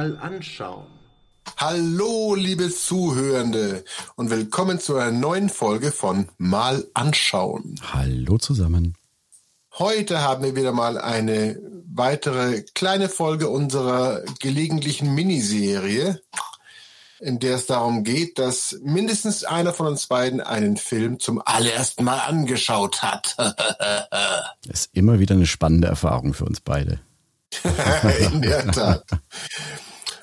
mal anschauen. Hallo, liebe Zuhörende und willkommen zu einer neuen Folge von Mal anschauen. Hallo zusammen. Heute haben wir wieder mal eine weitere kleine Folge unserer gelegentlichen Miniserie, in der es darum geht, dass mindestens einer von uns beiden einen Film zum allerersten Mal angeschaut hat. Das ist immer wieder eine spannende Erfahrung für uns beide. in der Tat.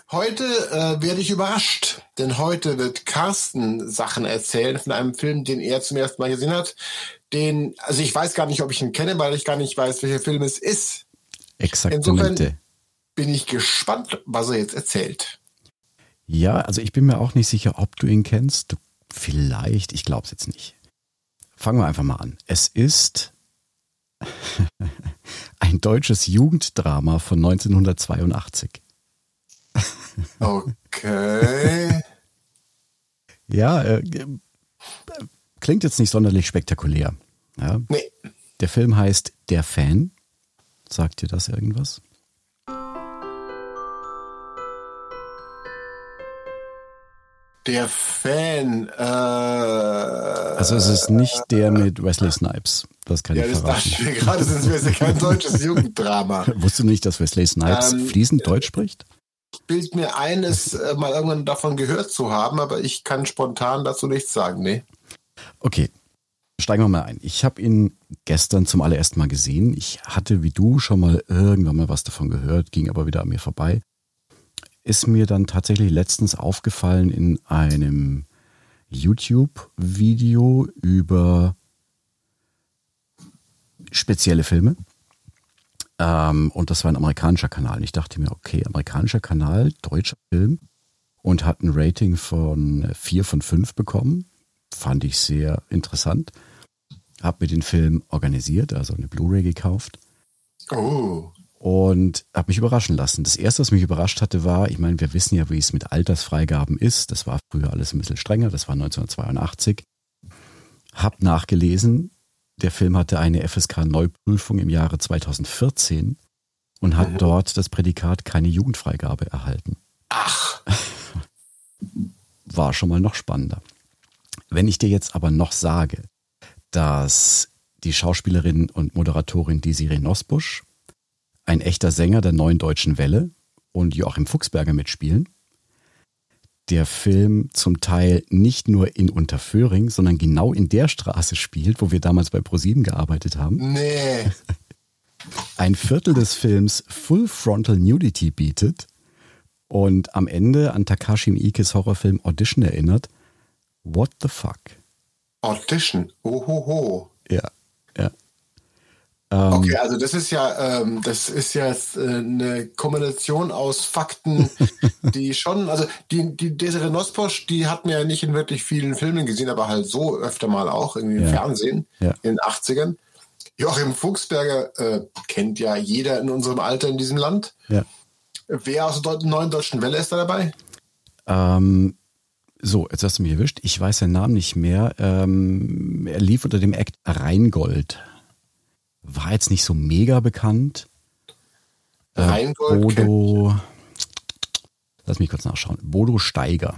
Heute äh, werde ich überrascht, denn heute wird Carsten Sachen erzählen von einem Film, den er zum ersten Mal gesehen hat. Den, also ich weiß gar nicht, ob ich ihn kenne, weil ich gar nicht weiß, welcher Film es ist. Exaktamente. Insofern bin ich gespannt, was er jetzt erzählt. Ja, also ich bin mir auch nicht sicher, ob du ihn kennst. Du, vielleicht, ich glaube es jetzt nicht. Fangen wir einfach mal an. Es ist ein deutsches Jugenddrama von 1982. Okay. Ja, äh, äh, klingt jetzt nicht sonderlich spektakulär. Ja. nee. Der Film heißt Der Fan. Sagt dir das irgendwas? Der Fan. Äh, Also es ist nicht der mit Wesley Snipes. Das kann ja, ich das dachte verraten. ich mir gerade, sonst wäre es ja kein deutsches Jugenddrama. Wusstest du nicht, dass Wesley Snipes Ähm, fließend Deutsch spricht? Bild mir ein, es äh, mal irgendwann davon gehört zu haben, aber ich kann spontan dazu nichts sagen. Nee. Okay, steigen wir mal ein. Ich habe ihn gestern zum allerersten Mal gesehen. Ich hatte wie du schon mal irgendwann mal was davon gehört, ging aber wieder an mir vorbei. Ist mir dann tatsächlich letztens aufgefallen in einem YouTube-Video über spezielle Filme. Ähm, und das war ein amerikanischer Kanal. Und ich dachte mir, okay, amerikanischer Kanal, deutscher Film und hat ein Rating von 4 von 5 bekommen. Fand ich sehr interessant. Hab mir den Film organisiert, also eine Blu-ray gekauft Oh. Und habe mich überraschen lassen. Das erste, was mich überrascht hatte, war, ich meine, wir wissen ja, wie es mit Altersfreigaben ist. Das war früher alles ein bisschen strenger, das war 1982. Hab nachgelesen, der Film hatte eine FSK-Neuprüfung im Jahre 2014 und hat dort das Prädikat keine Jugendfreigabe erhalten. Ach, War schon mal noch spannender. Wenn ich dir jetzt aber noch sage, dass die Schauspielerin und Moderatorin Desiree Nosbusch, ein echter Sänger der neuen deutschen Welle und Joachim Fuchsberger mitspielen, der Film zum Teil nicht nur in Unterföhring, sondern genau in der Straße spielt, wo wir damals bei ProSieben gearbeitet haben, nee. ein Viertel des Films Full Frontal Nudity bietet und am Ende an Takashi Miikes Horrorfilm Audition erinnert. What the fuck? Audition. Ohoho. Ja, ja. Ähm, Okay, also das ist ja, ähm, das ist ja äh, eine Kombination aus Fakten, die schon, also die, die Desiree Nosposch, die hat mir ja nicht in wirklich vielen Filmen gesehen, aber halt so öfter mal auch, irgendwie im Ja. Fernsehen Ja. in den 80ern. Joachim Fuchsberger äh, kennt ja jeder in unserem Alter in diesem Land. Ja. Wer aus der neuen deutschen Welle ist da dabei? Ähm, so, jetzt hast du mich erwischt. Ich weiß seinen Namen nicht mehr. Ähm, er lief unter dem Act Rheingold. War jetzt nicht so mega bekannt. Äh, Rheingold Bodo. Lass mich kurz nachschauen. Bodo Steiger.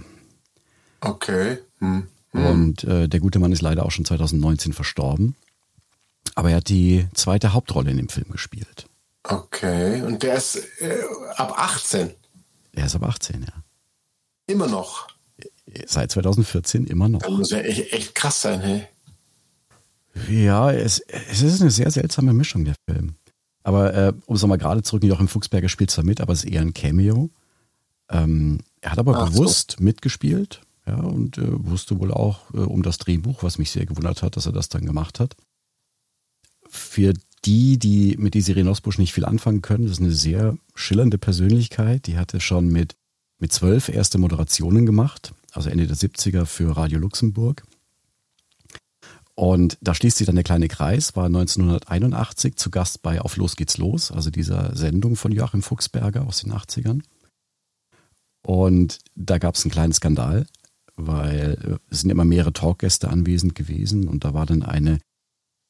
Okay. Hm. Und äh, der gute Mann ist leider auch schon 2019 verstorben. Aber er hat die zweite Hauptrolle in dem Film gespielt. Okay. Und der ist äh, ab 18. Er ist aber 18, ja. Immer noch. Seit 2014 immer noch. Das muss ja echt, echt krass sein, hey. Ja, es, es ist eine sehr seltsame Mischung, der Film. Aber äh, um es nochmal gerade zurück, Joachim Fuchsberger spielt zwar mit, aber es ist eher ein Cameo. Ähm, er hat aber Ach so. bewusst mitgespielt ja, und äh, wusste wohl auch äh, um das Drehbuch, was mich sehr gewundert hat, dass er das dann gemacht hat. Für die, die mit Desiree Nosbusch nicht viel anfangen können, das ist eine sehr schillernde Persönlichkeit. Die hatte schon mit, mit zwölf erste Moderationen gemacht, also Ende der 70er für Radio Luxemburg. Und da schließt sich dann der kleine Kreis, war 1981 zu Gast bei Auf Los geht's los, also dieser Sendung von Joachim Fuchsberger aus den 80ern. Und da gab es einen kleinen Skandal, weil äh, es sind immer mehrere Talkgäste anwesend gewesen und da war dann eine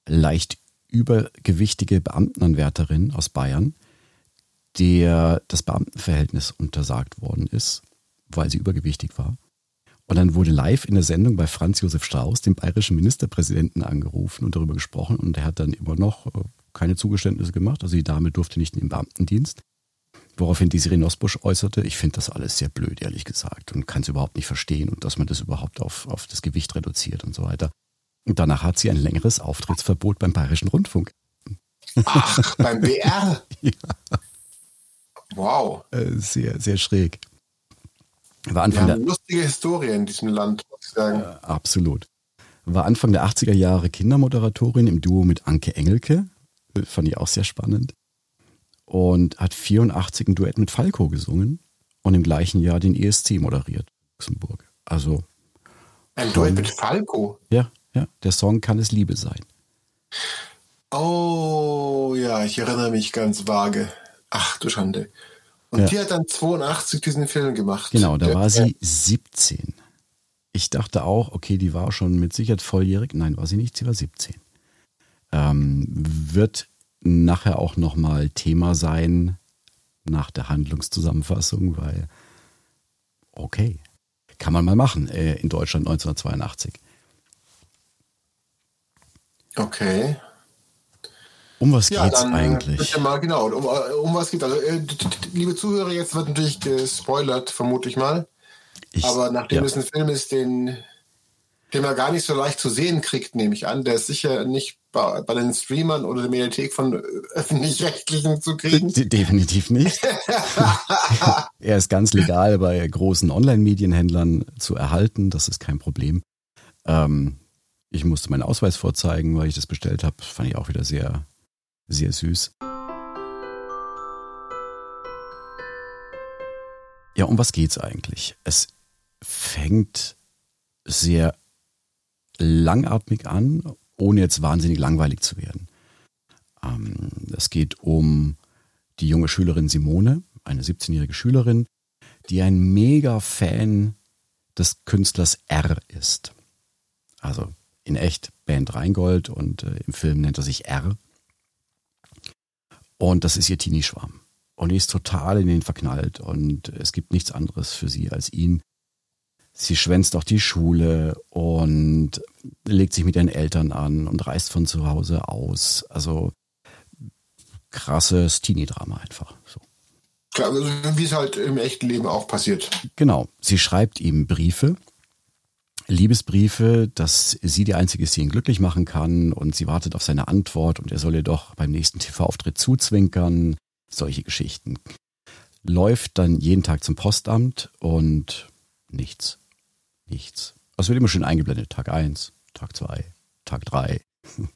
leicht übergewichtige Beamtenanwärterin aus Bayern, der das Beamtenverhältnis untersagt worden ist, weil sie übergewichtig war. Und dann wurde live in der Sendung bei Franz Josef Strauß, dem bayerischen Ministerpräsidenten, angerufen und darüber gesprochen. Und er hat dann immer noch äh, keine Zugeständnisse gemacht. Also die Dame durfte nicht in den Beamtendienst. Woraufhin die Sirene Osbusch äußerte, ich finde das alles sehr blöd, ehrlich gesagt, und kann es überhaupt nicht verstehen und dass man das überhaupt auf, auf das Gewicht reduziert und so weiter. Und danach hat sie ein längeres Auftrittsverbot beim Bayerischen Rundfunk. Ach, beim BR? Ja. Wow. Äh, Sehr, sehr schräg. War Wir Anfang haben der, lustige Historie in diesem Land, muss ich sagen. Absolut. War Anfang der 80er Jahre Kindermoderatorin im Duo mit Anke Engelke. Fand ich auch sehr spannend. Und hat 84 ein Duett mit Falco gesungen und im gleichen Jahr den ESC moderiert. Luxemburg. Also, Ein Duett mit Falco. ja, ja, der Song kann es Liebe sein. Oh, ja, ich erinnere mich ganz vage. Ach du Schande. Und Ja. die hat dann 82 diesen Film gemacht. Genau, da war sie 17. Ich dachte auch, okay, die war schon mit Sicherheit volljährig. Nein, war sie nicht, sie war 17. Ähm, wird nachher auch nochmal Thema sein nach der Handlungszusammenfassung, weil, okay, kann man mal machen äh, in Deutschland 1982. Okay. Um was Ja, geht's dann äh, eigentlich? bitte mal genau. Um, um was geht also, äh, liebe Zuhörer, jetzt wird natürlich gespoilert, vermute ich mal. Ich- Aber nachdem ja. es ein Film ist, den, den man gar nicht so leicht zu sehen kriegt, nehme ich an, der ist sicher nicht bei, bei den Streamern oder der Mediathek von äh, öffentlich-rechtlichen zu kriegen. De- Definitiv nicht. er ist ganz legal bei großen Online-Medienhändlern zu erhalten, das ist kein Problem. Ähm, ich musste meinen Ausweis vorzeigen, weil ich das bestellt habe. Fand ich auch wieder sehr, sehr süß. Ja, um was geht's eigentlich? Es fängt sehr langatmig an, ohne jetzt wahnsinnig langweilig zu werden. Ähm, es geht um die junge Schülerin Simone, eine 17-jährige Schülerin, die ein mega Fan des Künstlers R ist. Also in echt Band Rheingold und äh, im Film nennt er sich R. Und das ist ihr Teenie-Schwarm. Und die ist total in ihn verknallt und es gibt nichts anderes für sie als ihn. Sie schwänzt auch die Schule und legt sich mit ihren Eltern an und reist von zu Hause aus. Also krasses Teenie-Drama einfach. So. Klar, also wie es halt im echten Leben auch passiert. Genau. Sie schreibt ihm Briefe, Liebesbriefe, dass sie die einzige ist, die ihn glücklich machen kann und sie wartet auf seine Antwort und er soll ihr doch beim nächsten TV-Auftritt zuzwinkern. Solche Geschichten. Läuft dann jeden Tag zum Postamt und nichts. Nichts. Es wird immer schön eingeblendet. Tag 1, Tag 2, Tag 3.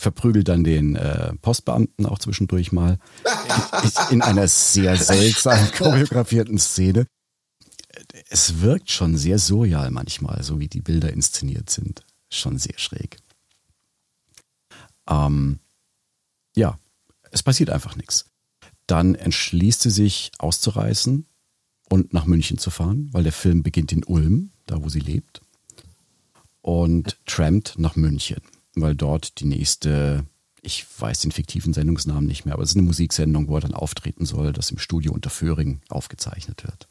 Verprügelt dann den äh, Postbeamten auch zwischendurch mal. In, in einer sehr seltsam choreografierten Szene es wirkt schon sehr surreal manchmal, so wie die Bilder inszeniert sind. Schon sehr schräg. Ähm, ja, es passiert einfach nichts. Dann entschließt sie sich auszureißen und nach München zu fahren, weil der Film beginnt in Ulm, da wo sie lebt. Und trampt nach München, weil dort die nächste, ich weiß den fiktiven Sendungsnamen nicht mehr, aber es ist eine Musiksendung, wo er dann auftreten soll, das im Studio unter Föhring aufgezeichnet wird.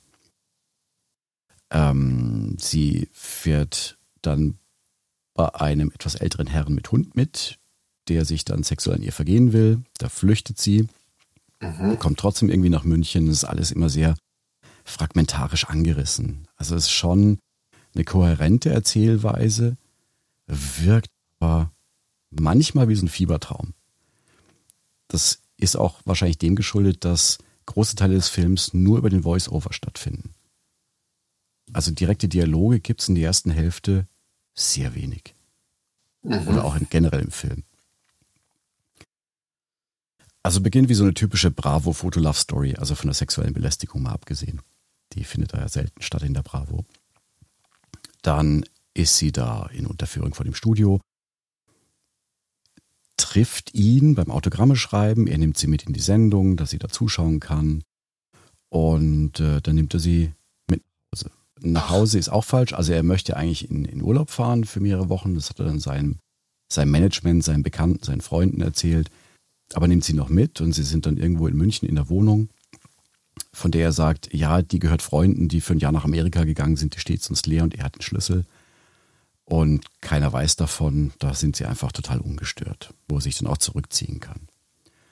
Ähm, sie fährt dann bei einem etwas älteren Herrn mit Hund mit, der sich dann sexuell an ihr vergehen will. Da flüchtet sie, kommt trotzdem irgendwie nach München. Es ist alles immer sehr fragmentarisch angerissen. Also es ist schon eine kohärente Erzählweise, wirkt aber manchmal wie so ein Fiebertraum. Das ist auch wahrscheinlich dem geschuldet, dass große Teile des Films nur über den Voice-Over stattfinden. Also direkte Dialoge gibt es in der ersten Hälfte sehr wenig. Oder auch in, generell im Film. Also beginnt wie so eine typische Bravo-Foto-Love-Story, also von der sexuellen Belästigung mal abgesehen. Die findet da ja selten statt in der Bravo. Dann ist sie da in Unterführung vor dem Studio, trifft ihn beim Autogramme schreiben, er nimmt sie mit in die Sendung, dass sie da zuschauen kann und äh, dann nimmt er sie mit nach Hause. Nach Hause ist auch falsch, also er möchte eigentlich in, in Urlaub fahren für mehrere Wochen, das hat er dann seinem, seinem Management, seinen Bekannten, seinen Freunden erzählt, aber nimmt sie noch mit und sie sind dann irgendwo in München in der Wohnung von der er sagt, ja, die gehört Freunden, die für ein Jahr nach Amerika gegangen sind, die steht sonst leer und er hat einen Schlüssel. Und keiner weiß davon, da sind sie einfach total ungestört, wo er sich dann auch zurückziehen kann.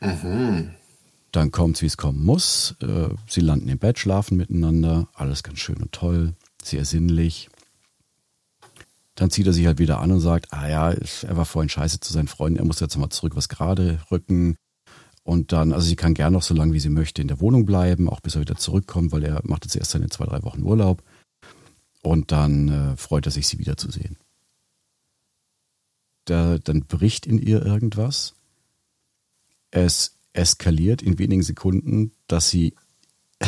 Mhm. Dann kommt es, wie es kommen muss. Äh, sie landen im Bett, schlafen miteinander, alles ganz schön und toll, sehr sinnlich. Dann zieht er sich halt wieder an und sagt, ah ja, er war vorhin scheiße zu seinen Freunden, er muss jetzt mal zurück was gerade rücken. Und dann, also sie kann gern noch so lange, wie sie möchte, in der Wohnung bleiben, auch bis er wieder zurückkommt, weil er macht jetzt erst seine zwei, drei Wochen Urlaub. Und dann äh, freut er sich, sie wiederzusehen da, dann bricht in ihr irgendwas. Es eskaliert in wenigen Sekunden, dass sie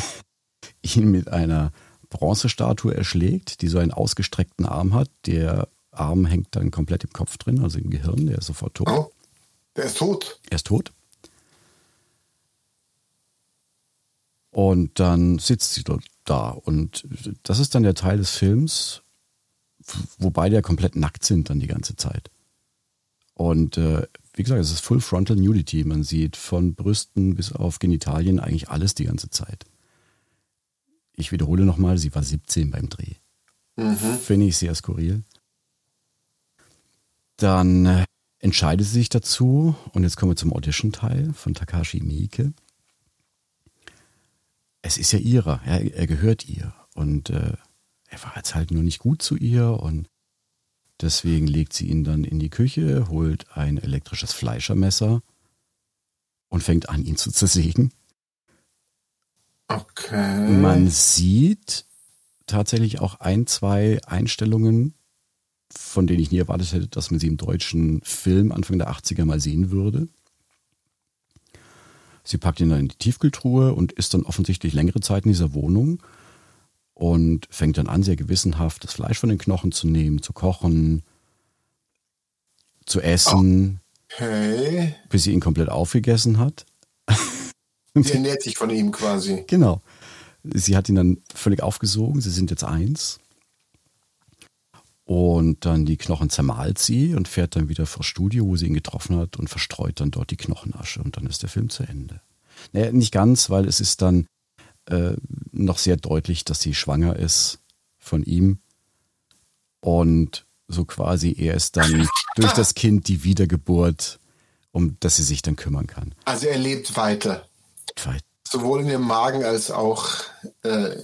ihn mit einer Bronzestatue erschlägt, die so einen ausgestreckten Arm hat. Der Arm hängt dann komplett im Kopf drin, also im Gehirn, der ist sofort tot. Oh, der ist tot. Er ist tot. Und dann sitzt sie dort da. Und das ist dann der Teil des Films, wo beide ja komplett nackt sind dann die ganze Zeit. Und äh, wie gesagt, es ist Full Frontal Nudity. Man sieht von Brüsten bis auf Genitalien eigentlich alles die ganze Zeit. Ich wiederhole nochmal, sie war 17 beim Dreh. Mhm. Finde ich sehr skurril. Dann äh, entscheidet sie sich dazu, und jetzt kommen wir zum Audition-Teil von Takashi Miike. Es ist ja ihrer, ja, er gehört ihr. Und äh, er war jetzt halt nur nicht gut zu ihr und Deswegen legt sie ihn dann in die Küche, holt ein elektrisches Fleischermesser und fängt an, ihn zu zersägen. Okay. Man sieht tatsächlich auch ein, zwei Einstellungen, von denen ich nie erwartet hätte, dass man sie im deutschen Film Anfang der 80er mal sehen würde. Sie packt ihn dann in die Tiefkühltruhe und ist dann offensichtlich längere Zeit in dieser Wohnung und fängt dann an, sehr gewissenhaft das Fleisch von den Knochen zu nehmen, zu kochen, zu essen, okay. bis sie ihn komplett aufgegessen hat. Sie ernährt sich von ihm quasi. Genau. Sie hat ihn dann völlig aufgesogen. Sie sind jetzt eins. Und dann die Knochen zermalt sie und fährt dann wieder vor Studio, wo sie ihn getroffen hat und verstreut dann dort die Knochenasche. Und dann ist der Film zu Ende. Naja, nicht ganz, weil es ist dann äh, noch sehr deutlich, dass sie schwanger ist von ihm. Und so quasi er ist dann durch das Kind die Wiedergeburt, um dass sie sich dann kümmern kann. Also er lebt weiter. Weit. Sowohl in ihrem Magen als auch äh,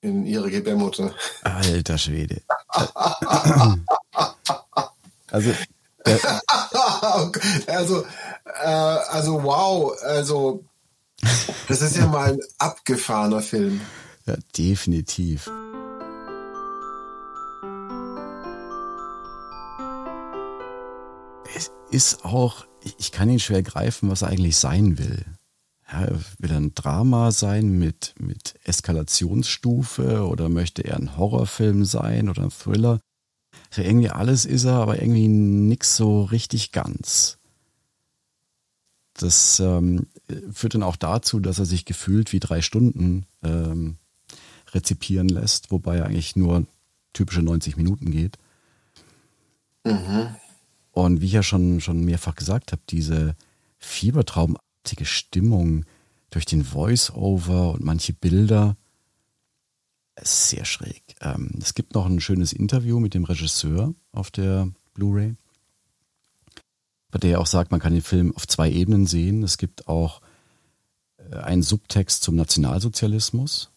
in ihre Gebärmutter. Alter Schwede. also, also, äh, also wow, also das ist ja mal ein abgefahrener Film. Ja, definitiv. Es ist auch, ich kann ihn schwer greifen, was er eigentlich sein will. Ja, will er ein Drama sein mit, mit Eskalationsstufe oder möchte er ein Horrorfilm sein oder ein Thriller? Also irgendwie alles ist er, aber irgendwie nix so richtig ganz. Das ähm, führt dann auch dazu, dass er sich gefühlt wie drei Stunden ähm, rezipieren lässt, wobei er eigentlich nur typische 90 Minuten geht. Mhm. Und wie ich ja schon, schon mehrfach gesagt habe, diese fiebertraumartige Stimmung durch den Voice-Over und manche Bilder, ist sehr schräg. Ähm, es gibt noch ein schönes Interview mit dem Regisseur auf der Blu-ray bei der er auch sagt, man kann den Film auf zwei Ebenen sehen. Es gibt auch äh, einen Subtext zum Nationalsozialismus.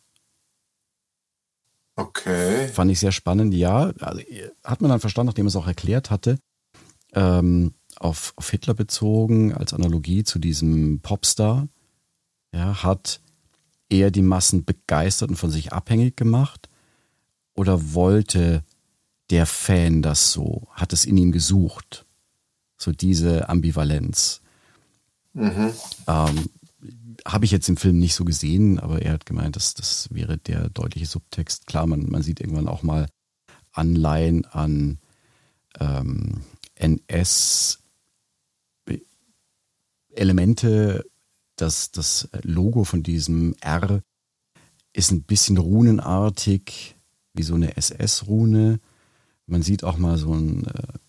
Okay. Fand ich sehr spannend. Ja, also, hat man dann verstanden, nachdem er es auch erklärt hatte, ähm, auf, auf Hitler bezogen, als Analogie zu diesem Popstar, ja, hat er die Massen begeistert und von sich abhängig gemacht? Oder wollte der Fan das so? Hat es in ihm gesucht? So diese Ambivalenz. Mhm. Ähm, Habe ich jetzt im Film nicht so gesehen, aber er hat gemeint, dass das wäre der deutliche Subtext. Klar, man, man sieht irgendwann auch mal Anleihen an ähm, NS Elemente, das, das Logo von diesem R ist ein bisschen runenartig, wie so eine SS-Rune. Man sieht auch mal so ein, äh, ein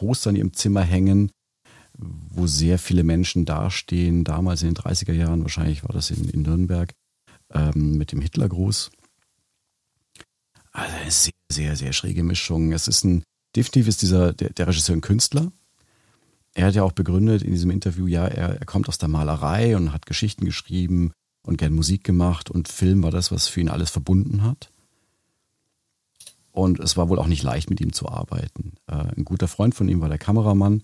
Poster in ihrem Zimmer hängen, wo sehr viele Menschen dastehen. Damals in den 30er Jahren, wahrscheinlich war das in, in Nürnberg, ähm, mit dem Hitlergruß. Also eine sehr, sehr, sehr schräge Mischung. Es ist ein, definitiv ist dieser, der, der Regisseur ein Künstler. Er hat ja auch begründet in diesem Interview, ja, er, er kommt aus der Malerei und hat Geschichten geschrieben und gern Musik gemacht und Film war das, was für ihn alles verbunden hat. Und es war wohl auch nicht leicht, mit ihm zu arbeiten. Äh, ein guter Freund von ihm war der Kameramann,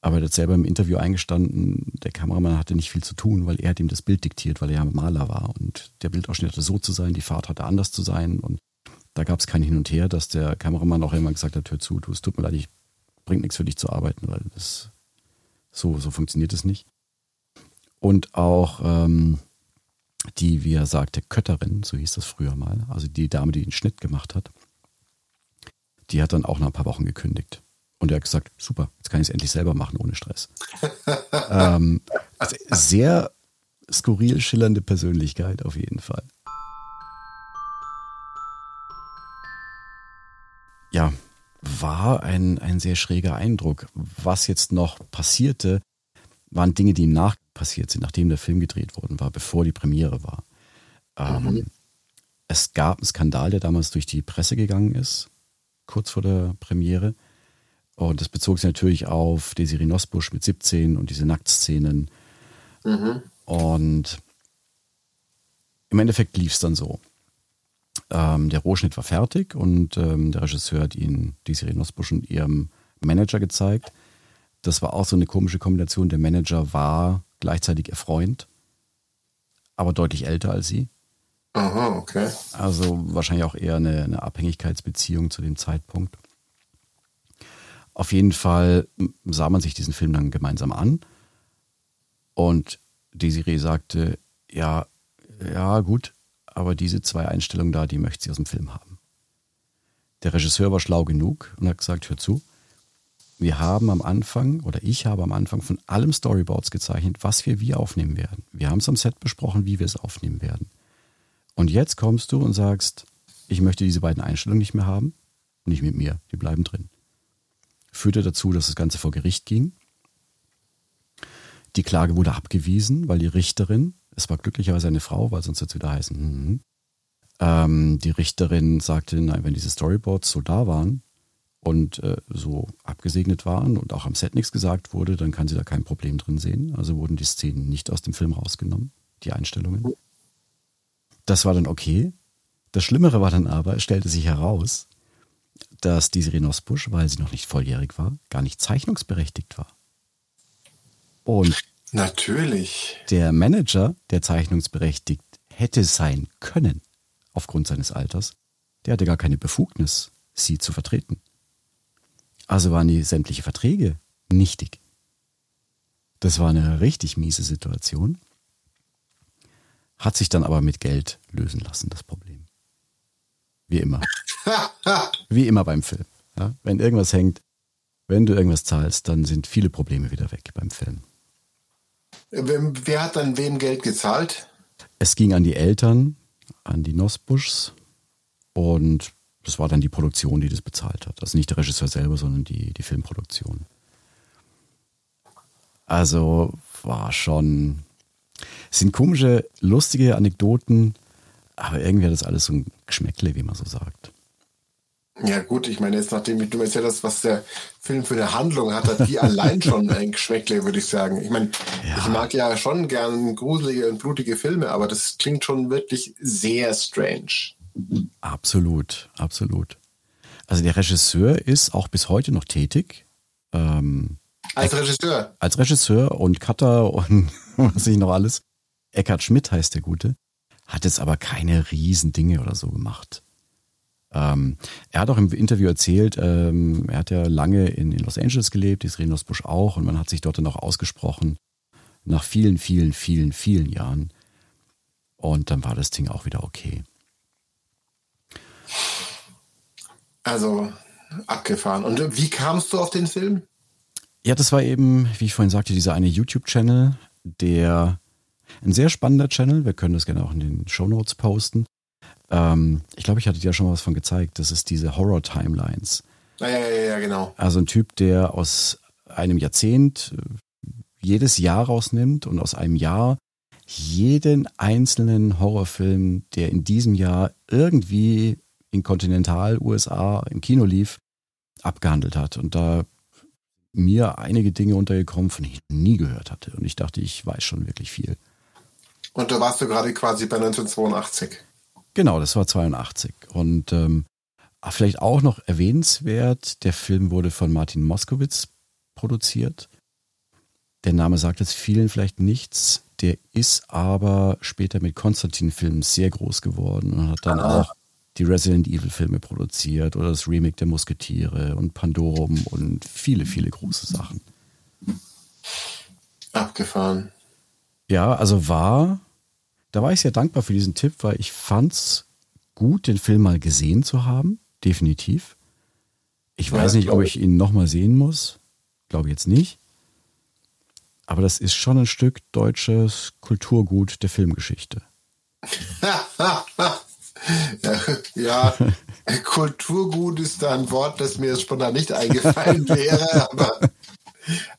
aber er hat selber im Interview eingestanden, der Kameramann hatte nicht viel zu tun, weil er hat ihm das Bild diktiert, weil er ja Maler war. Und der Bildausschnitt hatte so zu sein, die Fahrt hatte anders zu sein. Und da gab es kein Hin und Her, dass der Kameramann auch immer gesagt hat, hör zu, du, es tut mir leid, ich bringt nichts für dich zu arbeiten, weil das so, so funktioniert es nicht. Und auch ähm, die, wie er sagte, Kötterin, so hieß das früher mal, also die Dame, die den Schnitt gemacht hat, die hat dann auch nach ein paar Wochen gekündigt. Und er hat gesagt, super, jetzt kann ich es endlich selber machen ohne Stress. ähm, also sehr skurril schillernde Persönlichkeit auf jeden Fall. Ja, war ein, ein sehr schräger Eindruck. Was jetzt noch passierte, waren Dinge, die Nach passiert sind, nachdem der Film gedreht worden war, bevor die Premiere war. Ähm, mhm. Es gab einen Skandal, der damals durch die Presse gegangen ist, kurz vor der Premiere. Und das bezog sich natürlich auf Desiree Nosbusch mit 17 und diese Nacktszenen. Mhm. Und im Endeffekt lief es dann so. Ähm, der Rohschnitt war fertig und ähm, der Regisseur hat ihn, Desiree Nosbusch und ihrem Manager gezeigt. Das war auch so eine komische Kombination. Der Manager war gleichzeitig ihr Freund, aber deutlich älter als sie. Aha, okay. Also wahrscheinlich auch eher eine, eine Abhängigkeitsbeziehung zu dem Zeitpunkt. Auf jeden Fall sah man sich diesen Film dann gemeinsam an und Desiree sagte, ja, ja, gut, aber diese zwei Einstellungen da, die möchte sie aus dem Film haben. Der Regisseur war schlau genug und hat gesagt, hör zu, wir haben am Anfang oder ich habe am Anfang von allem Storyboards gezeichnet, was wir wie aufnehmen werden. Wir haben es am Set besprochen, wie wir es aufnehmen werden. Und jetzt kommst du und sagst, ich möchte diese beiden Einstellungen nicht mehr haben. Nicht mit mir, die bleiben drin. Führte dazu, dass das Ganze vor Gericht ging. Die Klage wurde abgewiesen, weil die Richterin, es war glücklicherweise eine Frau, weil sonst es wieder heißen, hm, ähm, die Richterin sagte, nein, wenn diese Storyboards so da waren, und äh, so abgesegnet waren und auch am Set nichts gesagt wurde, dann kann sie da kein Problem drin sehen. Also wurden die Szenen nicht aus dem Film rausgenommen, die Einstellungen. Das war dann okay. Das Schlimmere war dann aber, es stellte sich heraus, dass diese Renosbusch, weil sie noch nicht volljährig war, gar nicht zeichnungsberechtigt war. Und natürlich. Der Manager, der zeichnungsberechtigt hätte sein können, aufgrund seines Alters, der hatte gar keine Befugnis, sie zu vertreten. Also waren die sämtliche Verträge nichtig. Das war eine richtig miese Situation. Hat sich dann aber mit Geld lösen lassen, das Problem. Wie immer. Wie immer beim Film. Ja, wenn irgendwas hängt, wenn du irgendwas zahlst, dann sind viele Probleme wieder weg beim Film. Wer hat dann wem Geld gezahlt? Es ging an die Eltern, an die Nosbuschs und das war dann die Produktion, die das bezahlt hat. Also nicht der Regisseur selber, sondern die, die Filmproduktion. Also war schon. Es sind komische, lustige Anekdoten, aber irgendwie hat das alles so ein Geschmäckle, wie man so sagt. Ja, gut, ich meine, jetzt nachdem du mir erzählt hast, was der Film für eine Handlung hat, hat die allein schon ein Geschmäckle, würde ich sagen. Ich meine, ja. ich mag ja schon gern gruselige und blutige Filme, aber das klingt schon wirklich sehr strange. Absolut, absolut. Also der Regisseur ist auch bis heute noch tätig. Ähm, als Regisseur? Als Regisseur und Cutter und was ich noch alles. Eckhard Schmidt heißt der Gute. Hat jetzt aber keine Riesendinge oder so gemacht. Ähm, er hat auch im Interview erzählt, ähm, er hat ja lange in, in Los Angeles gelebt, die Busch auch, und man hat sich dort dann auch ausgesprochen Nach vielen, vielen, vielen, vielen Jahren. Und dann war das Ding auch wieder okay. Also abgefahren. Und wie kamst du auf den Film? Ja, das war eben, wie ich vorhin sagte, dieser eine YouTube-Channel, der ein sehr spannender Channel. Wir können das gerne auch in den Show Notes posten. Ähm, ich glaube, ich hatte dir ja schon mal was von gezeigt. Das ist diese Horror-Timelines. Ja, ja, ja, ja, genau. Also ein Typ, der aus einem Jahrzehnt äh, jedes Jahr rausnimmt und aus einem Jahr jeden einzelnen Horrorfilm, der in diesem Jahr irgendwie in Kontinental-USA im Kino lief, abgehandelt hat. Und da mir einige Dinge untergekommen, von denen ich nie gehört hatte. Und ich dachte, ich weiß schon wirklich viel. Und da warst du gerade quasi bei 1982. Genau, das war 82. Und ähm, vielleicht auch noch erwähnenswert, der Film wurde von Martin Moskowitz produziert. Der Name sagt jetzt vielen vielleicht nichts. Der ist aber später mit Konstantin-Filmen sehr groß geworden und hat dann ah. auch die Resident Evil-Filme produziert oder das Remake der Musketiere und Pandorum und viele, viele große Sachen. Abgefahren. Ja, also war, da war ich sehr dankbar für diesen Tipp, weil ich fand's gut, den Film mal gesehen zu haben, definitiv. Ich ja, weiß nicht, ob ich ihn nochmal sehen muss. Glaube jetzt nicht. Aber das ist schon ein Stück deutsches Kulturgut der Filmgeschichte. ja, Kulturgut ist da ein Wort, das mir spontan nicht eingefallen wäre, aber,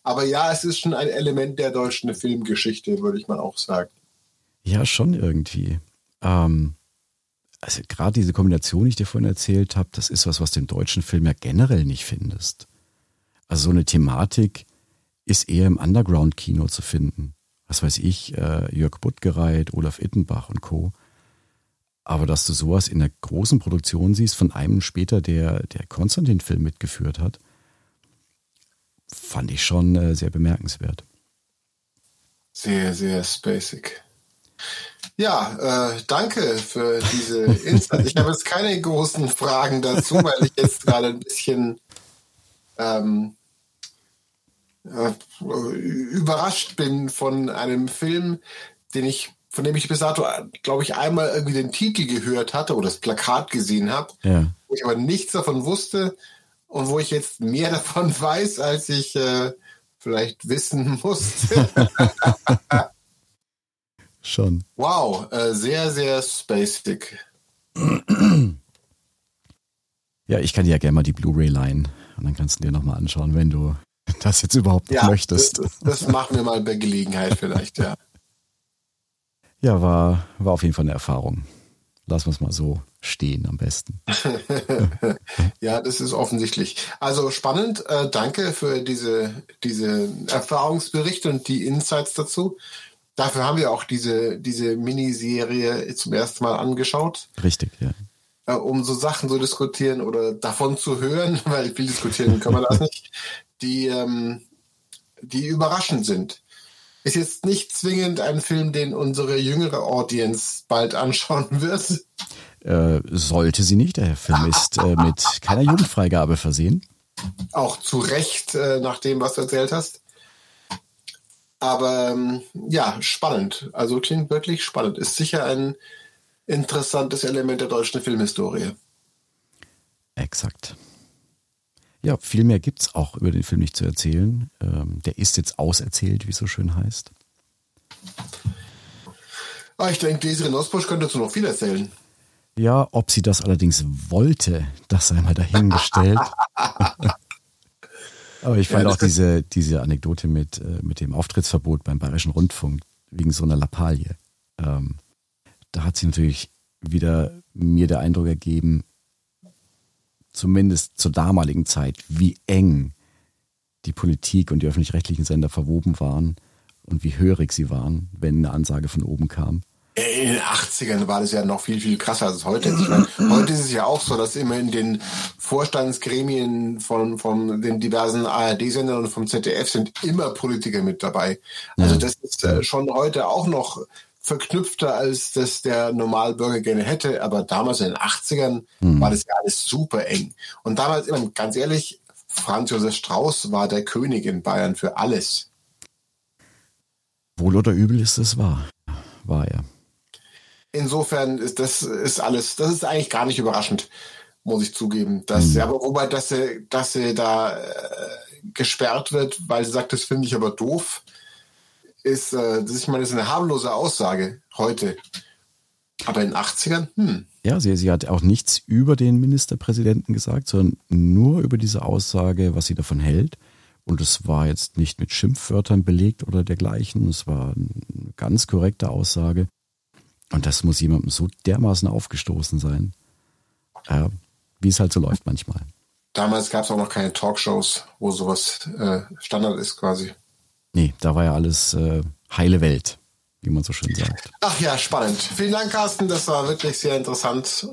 aber ja, es ist schon ein Element der deutschen Filmgeschichte, würde ich mal auch sagen. Ja, schon irgendwie. Ähm, also gerade diese Kombination, die ich dir vorhin erzählt habe, das ist was, was du im deutschen Film ja generell nicht findest. Also so eine Thematik ist eher im Underground-Kino zu finden. Was weiß ich, äh, Jörg Buttgereit, Olaf Ittenbach und Co. Aber dass du sowas in der großen Produktion siehst, von einem später, der der Konstantin-Film mitgeführt hat, fand ich schon äh, sehr bemerkenswert. Sehr, sehr spacig. Ja, äh, danke für diese Insight. ich habe jetzt keine großen Fragen dazu, weil ich jetzt gerade ein bisschen ähm, äh, überrascht bin von einem Film, den ich von dem ich bis dato, glaube ich, einmal irgendwie den Titel gehört hatte oder das Plakat gesehen habe, ja. wo ich aber nichts davon wusste und wo ich jetzt mehr davon weiß, als ich äh, vielleicht wissen musste. Schon. Wow, äh, sehr, sehr spacig. Ja, ich kann dir ja gerne mal die Blu-ray leihen und dann kannst du dir nochmal anschauen, wenn du das jetzt überhaupt ja, möchtest. Das, das machen wir mal bei Gelegenheit vielleicht, ja. Ja, war, war auf jeden Fall eine Erfahrung. Lassen wir es mal so stehen am besten. ja, das ist offensichtlich. Also spannend. Äh, danke für diese, diese Erfahrungsberichte und die Insights dazu. Dafür haben wir auch diese, diese Miniserie zum ersten Mal angeschaut. Richtig, ja. Äh, um so Sachen zu diskutieren oder davon zu hören, weil viel diskutieren kann man das nicht, die, ähm, die überraschend sind ist jetzt nicht zwingend ein Film, den unsere jüngere Audience bald anschauen wird. Äh, sollte sie nicht. Der Film ist äh, mit keiner Jugendfreigabe versehen. Auch zu Recht, äh, nach dem, was du erzählt hast. Aber ähm, ja, spannend. Also klingt wirklich spannend. Ist sicher ein interessantes Element der deutschen Filmhistorie. Exakt. Ja, viel mehr gibt es auch über den Film nicht zu erzählen. Ähm, der ist jetzt auserzählt, wie es so schön heißt. Ah, ich denke, Desiree Nosbusch könnte dazu noch viel erzählen. Ja, ob sie das allerdings wollte, das sei mal dahingestellt. Aber ich fand ja, auch diese, diese Anekdote mit, äh, mit dem Auftrittsverbot beim Bayerischen Rundfunk wegen so einer Lappalie. Ähm, da hat sie natürlich wieder mir der Eindruck ergeben, zumindest zur damaligen Zeit, wie eng die Politik und die öffentlich-rechtlichen Sender verwoben waren und wie hörig sie waren, wenn eine Ansage von oben kam. In den 80ern war das ja noch viel, viel krasser als heute. Ich meine, heute ist es ja auch so, dass immer in den Vorstandsgremien von, von den diversen ARD-Sendern und vom ZDF sind immer Politiker mit dabei. Also das ist äh, schon heute auch noch verknüpfter, als das der Normalbürger gerne hätte. Aber damals in den 80ern mhm. war das ja alles super eng. Und damals, ganz ehrlich, Franz Josef Strauß war der König in Bayern für alles. Wohl oder übel ist es wahr. War er. Insofern ist das ist alles, das ist eigentlich gar nicht überraschend, muss ich zugeben. Dass, Mhm. Aber wobei, dass sie, dass sie da äh, gesperrt wird, weil sie sagt, das finde ich aber doof, ist, äh, das, ich meine, das ist eine harmlose Aussage heute. Aber in den 80ern, hm, Ja, sie, sie hat auch nichts über den Ministerpräsidenten gesagt, sondern nur über diese Aussage, was sie davon hält. Und es war jetzt nicht mit Schimpfwörtern belegt oder dergleichen. Es war eine ganz korrekte Aussage. Und das muss jemandem so dermaßen aufgestoßen sein. Ja, wie es halt so läuft manchmal. damals gab es auch noch keine Talkshows, wo sowas äh, Standard ist quasi. Nee, da war ja alles äh, heile Welt, wie man so schön sagt. Ach ja, spannend. Vielen Dank, Carsten. Das war wirklich sehr interessant.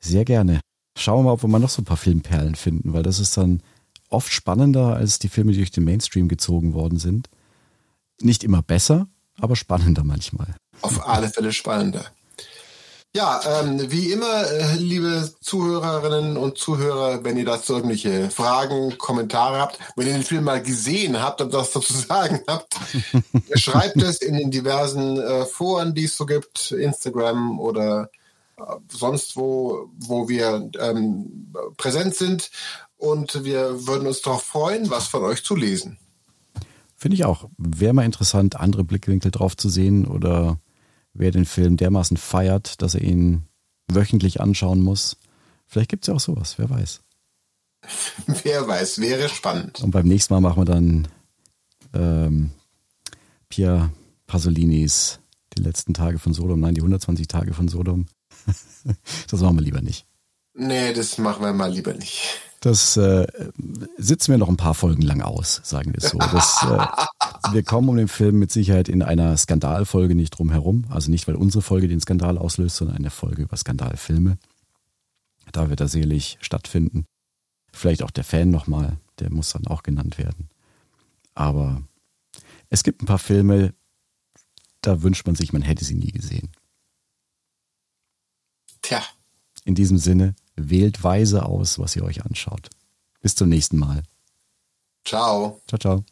Sehr gerne. Schauen wir mal, ob wir mal noch so ein paar Filmperlen finden, weil das ist dann oft spannender als die Filme, die durch den Mainstream gezogen worden sind. Nicht immer besser, aber spannender manchmal. Auf alle Fälle spannender. Ja, ähm, wie immer, äh, liebe Zuhörerinnen und Zuhörer, wenn ihr dazu irgendwelche Fragen, Kommentare habt, wenn ihr den Film mal gesehen habt und was dazu sagen habt, schreibt es in den diversen äh, Foren, die es so gibt, Instagram oder äh, sonst wo, wo wir ähm, präsent sind. Und wir würden uns darauf freuen, was von euch zu lesen. Finde ich auch. Wäre mal interessant, andere Blickwinkel drauf zu sehen oder wer den Film dermaßen feiert, dass er ihn wöchentlich anschauen muss. Vielleicht gibt es ja auch sowas, wer weiß. Wer weiß, wäre spannend. Und beim nächsten Mal machen wir dann ähm, Pia Pasolinis die letzten Tage von Sodom, nein, die 120 Tage von Sodom. das machen wir lieber nicht. Nee, das machen wir mal lieber nicht. Das äh, sitzen wir noch ein paar Folgen lang aus, sagen wir es so. Das, äh, wir kommen um den Film mit Sicherheit in einer Skandalfolge nicht drum herum. Also nicht, weil unsere Folge den Skandal auslöst, sondern eine Folge über Skandalfilme. Da wird er sicherlich stattfinden. Vielleicht auch der Fan nochmal, der muss dann auch genannt werden. Aber es gibt ein paar Filme, da wünscht man sich, man hätte sie nie gesehen. Tja. In diesem Sinne, wählt weise aus, was ihr euch anschaut. Bis zum nächsten Mal. Ciao. Ciao, ciao.